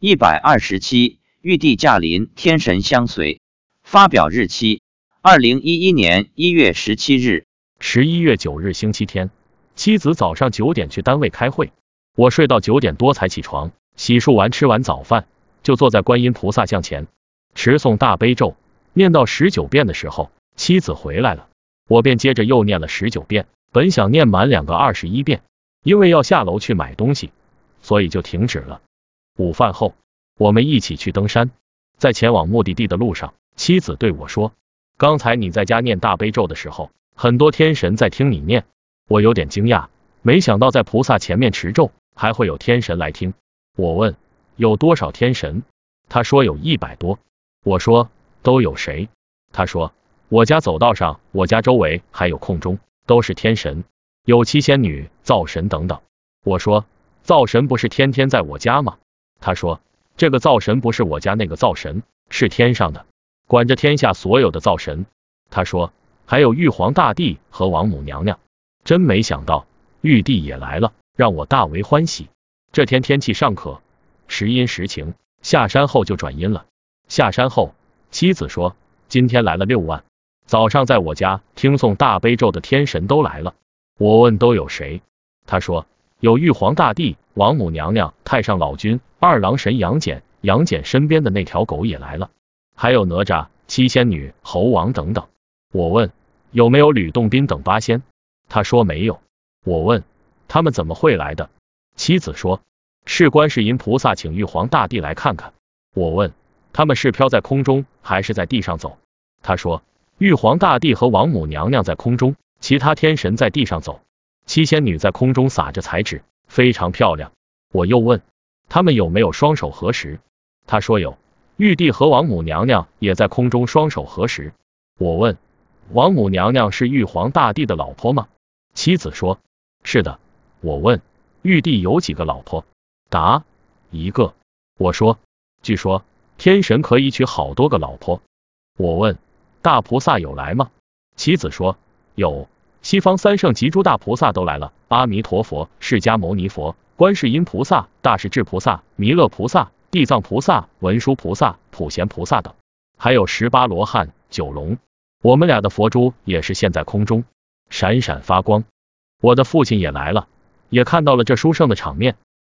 一百二十七，玉帝驾临，天神相随。发表日期：二零一一年一月十七日，十一月九日星期天。妻子早上九点去单位开会，我睡到九点多才起床，洗漱完吃完早饭，就坐在观音菩萨像前持诵大悲咒，念到十九遍的时候，妻子回来了，我便接着又念了十九遍。本想念满两个二十一遍，因为要下楼去买东西，所以就停止了。午饭后，我们一起去登山，在前往目的地的路上，妻子对我说：“刚才你在家念大悲咒的时候，很多天神在听你念。”我有点惊讶，没想到在菩萨前面持咒，还会有天神来听。我问：“有多少天神？”他说：“有一百多。”我说：“都有谁？”他说：“我家走道上，我家周围还有空中。”都是天神，有七仙女、灶神等等。我说，灶神不是天天在我家吗？他说，这个灶神不是我家那个灶神，是天上的，管着天下所有的灶神。他说，还有玉皇大帝和王母娘娘。真没想到，玉帝也来了，让我大为欢喜。这天天气尚可，时阴时晴，下山后就转阴了。下山后，妻子说，今天来了六万。早上在我家听诵大悲咒的天神都来了，我问都有谁，他说有玉皇大帝、王母娘娘、太上老君、二郎神杨戬，杨戬身边的那条狗也来了，还有哪吒、七仙女、猴王等等。我问有没有吕洞宾等八仙，他说没有。我问他们怎么会来的，妻子说是观世音菩萨请玉皇大帝来看看。我问他们是飘在空中还是在地上走，他说。玉皇大帝和王母娘娘在空中，其他天神在地上走，七仙女在空中撒着彩纸，非常漂亮。我又问他们有没有双手合十，他说有。玉帝和王母娘娘也在空中双手合十。我问王母娘娘是玉皇大帝的老婆吗？妻子说是的。我问玉帝有几个老婆？答一个。我说据说天神可以娶好多个老婆。我问。大菩萨有来吗？妻子说有，西方三圣及诸大菩萨都来了，阿弥陀佛、释迦牟尼佛、观世音菩萨、大势至菩萨、弥勒菩萨、地藏菩萨、文殊菩萨、普贤菩萨等，还有十八罗汉、九龙。我们俩的佛珠也是现在空中，闪闪发光。我的父亲也来了，也看到了这殊胜的场面，